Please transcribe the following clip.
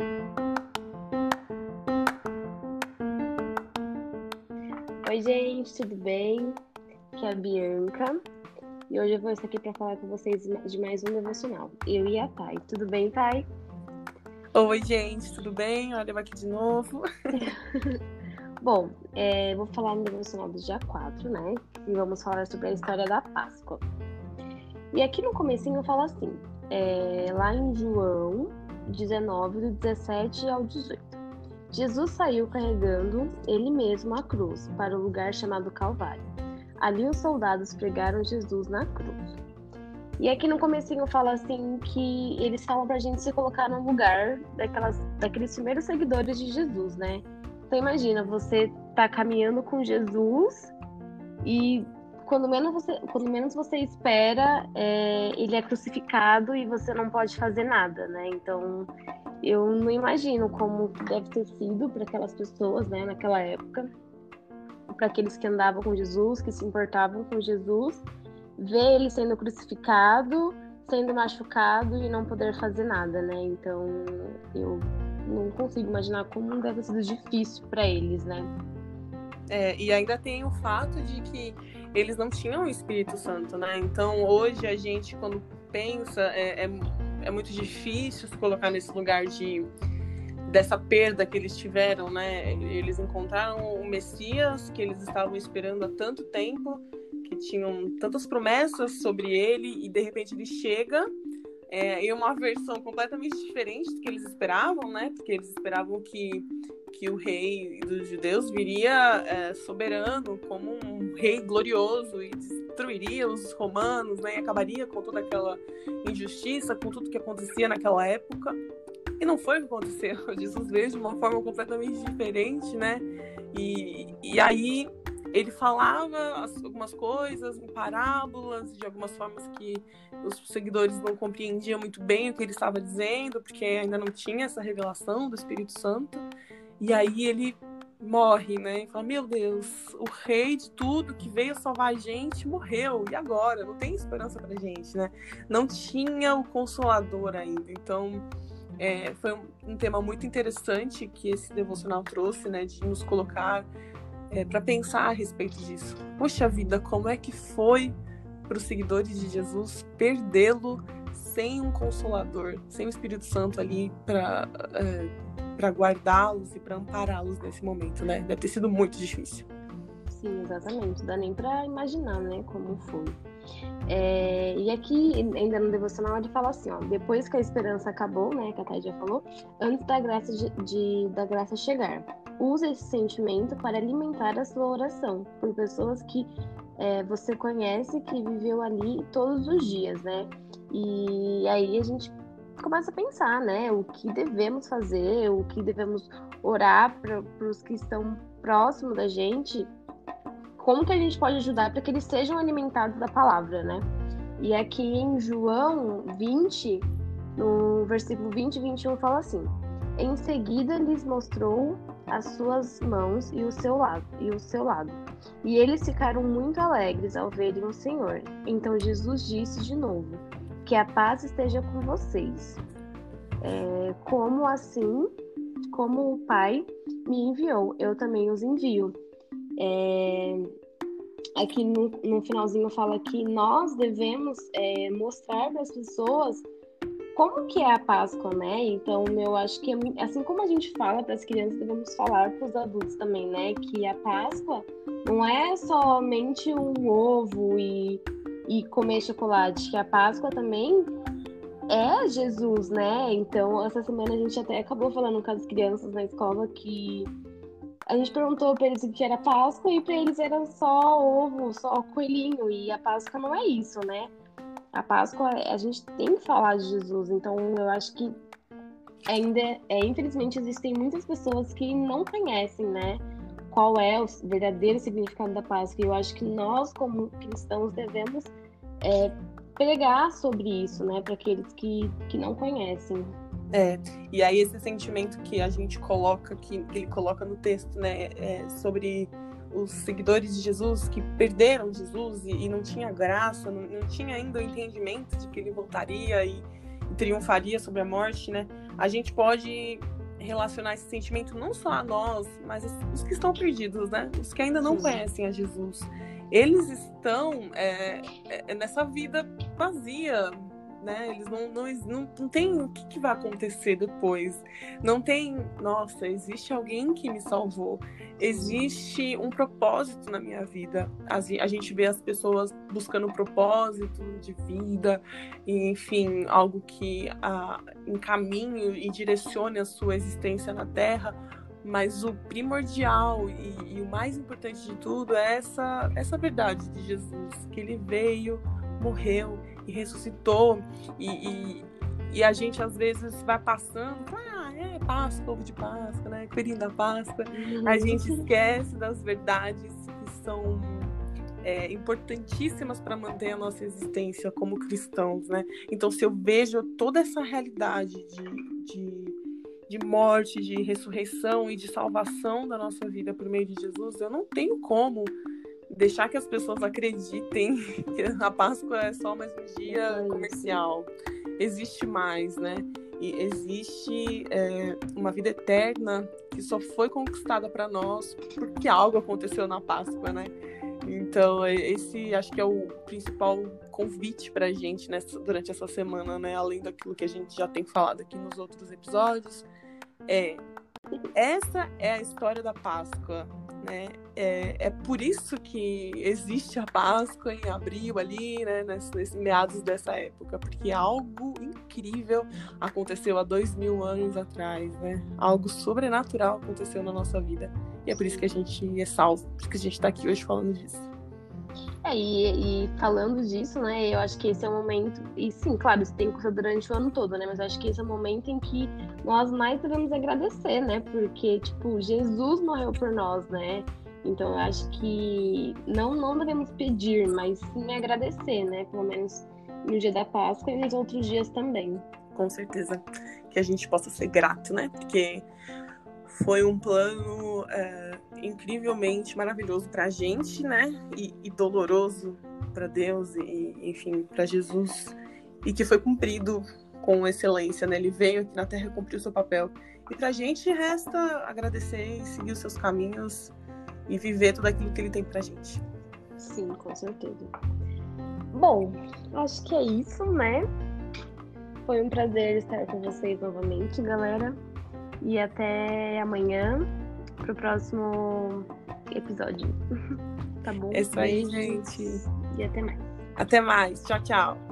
Oi, gente, tudo bem? Aqui é a Bianca e hoje eu vou estar aqui para falar com vocês de mais um devocional. Eu e a Thay. Tudo bem, Thay? Oi, gente, tudo bem? Olha eu aqui de novo. Bom, é, vou falar no devocional do dia 4, né? E vamos falar sobre a história da Páscoa. E aqui no comecinho fala assim, é, lá em João 19, do 17 ao 18. Jesus saiu carregando ele mesmo a cruz para o lugar chamado Calvário. Ali os soldados pregaram Jesus na cruz. E aqui no comecinho fala assim que eles falam pra gente se colocar no lugar daquelas, daqueles primeiros seguidores de Jesus, né? Então imagina, você tá caminhando com Jesus e quando menos você, quando menos você espera, é, ele é crucificado e você não pode fazer nada, né? Então eu não imagino como deve ter sido para aquelas pessoas, né, naquela época, para aqueles que andavam com Jesus, que se importavam com Jesus, ver ele sendo crucificado, sendo machucado e não poder fazer nada, né? Então eu não consigo imaginar como deve ter sido difícil para eles, né? É, e ainda tem o fato de que eles não tinham o Espírito Santo, né? Então hoje a gente, quando pensa, é, é, é muito difícil se colocar nesse lugar de dessa perda que eles tiveram, né? Eles encontraram o Messias que eles estavam esperando há tanto tempo, que tinham tantas promessas sobre ele e de repente ele chega é, em uma versão completamente diferente do que eles esperavam, né? Porque eles esperavam que, que o rei dos judeus viria é, soberano, como um rei glorioso e destruiria os romanos, né? E acabaria com toda aquela injustiça, com tudo que acontecia naquela época. E não foi o que aconteceu. Jesus veio de uma forma completamente diferente, né? E, e aí ele falava algumas coisas em parábolas, de algumas formas que os seguidores não compreendiam muito bem o que ele estava dizendo, porque ainda não tinha essa revelação do Espírito Santo. E aí ele morre, né? E fala: Meu Deus, o rei de tudo que veio salvar a gente morreu, e agora? Não tem esperança pra gente, né? Não tinha o consolador ainda. Então, é, foi um, um tema muito interessante que esse devocional trouxe, né? De nos colocar é, para pensar a respeito disso. Poxa vida, como é que foi para os seguidores de Jesus perdê-lo sem um consolador, sem o Espírito Santo ali para é, para guardá-los e para ampará-los nesse momento, né? Deve ter sido muito difícil. Sim, exatamente. Dá nem para imaginar, né, como foi. É, e aqui, ainda no devocional, ele fala assim, ó, depois que a esperança acabou, né, que a Thay já falou, antes da graça, de, de, da graça chegar. Use esse sentimento para alimentar a sua oração por pessoas que é, você conhece, que viveu ali todos os dias, né? E aí a gente começa a pensar, né, o que devemos fazer, o que devemos orar para os que estão próximos da gente como que a gente pode ajudar para que eles sejam alimentados da palavra, né? E aqui em João 20, no versículo 20 e 21, fala assim: Em seguida lhes mostrou as suas mãos e o seu lado, e o seu lado. E eles ficaram muito alegres ao verem o Senhor. Então Jesus disse de novo: Que a paz esteja com vocês. É, como assim, como o Pai me enviou, eu também os envio. É, aqui no, no, finalzinho fala que nós devemos é, mostrar para as pessoas como que é a Páscoa, né? Então, eu acho que é assim como a gente fala para as crianças, devemos falar para os adultos também, né? Que a Páscoa não é somente um ovo e, e comer chocolate, que a Páscoa também é Jesus, né? Então, essa semana a gente até acabou falando com as crianças na escola que a gente perguntou para eles o que era Páscoa e para eles era só ovo, só coelhinho. E a Páscoa não é isso, né? A Páscoa, a gente tem que falar de Jesus. Então, eu acho que ainda, é, infelizmente, existem muitas pessoas que não conhecem, né? Qual é o verdadeiro significado da Páscoa. E eu acho que nós, como cristãos, devemos é, pregar sobre isso, né? Para aqueles que, que não conhecem. É, e aí esse sentimento que a gente coloca, que, que ele coloca no texto, né, é sobre os seguidores de Jesus que perderam Jesus e, e não tinha graça, não, não, tinha ainda o entendimento de que ele voltaria e, e, triunfaria sobre a morte, né? a gente pode relacionar esse sentimento não só a nós, mas os que estão perdidos, né? Os que ainda não conhecem a Jesus. Eles estão é, é, nessa vida vazia, né? Eles não, não, não, não tem o que, que, vai acontecer depois. Não tem, nossa, existe alguém que me salvou. Existe um propósito na minha vida. A, gente vê as pessoas buscando um propósito de vida, e, enfim, algo que encaminhe e direcione a sua existência na Terra. Mas o primordial e, e o mais importante de tudo é essa, essa verdade de Jesus, que ele veio, morreu e ressuscitou. E, e, e, a gente às vezes vai passando, ah, é Páscoa, ovo de Páscoa, né? Coelhinho da Páscoa. A gente esquece das verdades que são é, importantíssimas para manter a nossa existência como cristãos, né? Então, se eu vejo toda essa realidade de, de, de morte, de ressurreição e de salvação da nossa vida por meio de Jesus, eu não tenho como deixar que as pessoas acreditem que a Páscoa é só mais um dia comercial. Existe mais, né? E existe é, uma vida eterna que só foi conquistada para nós porque algo aconteceu na Páscoa, né? Então, esse acho que é o principal convite para a gente nessa, durante essa semana, né? Além daquilo que a gente já tem falado aqui nos outros episódios. É, essa é a história da Páscoa né? É, é por isso que existe a Páscoa em abril ali, né? Nesses, nesses meados dessa época, porque algo incrível aconteceu há dois mil anos atrás, né? Algo sobrenatural aconteceu na nossa vida. E é por isso que a gente é salvo, por isso que a gente está aqui hoje falando disso. É, e, e, falando disso, né, eu acho que esse é o momento, e sim, claro, isso tem que durante o ano todo, né, mas eu acho que esse é o momento em que nós mais devemos agradecer, né, porque, tipo, Jesus morreu por nós, né, então eu acho que não, não devemos pedir, mas sim agradecer, né, pelo menos no dia da Páscoa e nos outros dias também. Com certeza, que a gente possa ser grato, né, porque foi um plano é, incrivelmente maravilhoso para a gente, né? E, e doloroso para Deus e, enfim, para Jesus e que foi cumprido com excelência, né? Ele veio aqui na Terra e cumpriu seu papel. E para a gente resta agradecer e seguir os seus caminhos e viver tudo aquilo que ele tem para a gente. Sim, com certeza. Bom, acho que é isso, né? Foi um prazer estar com vocês novamente, galera. E até amanhã pro próximo episódio. tá bom? É isso aí, gente. E até mais. Até mais. Tchau, tchau.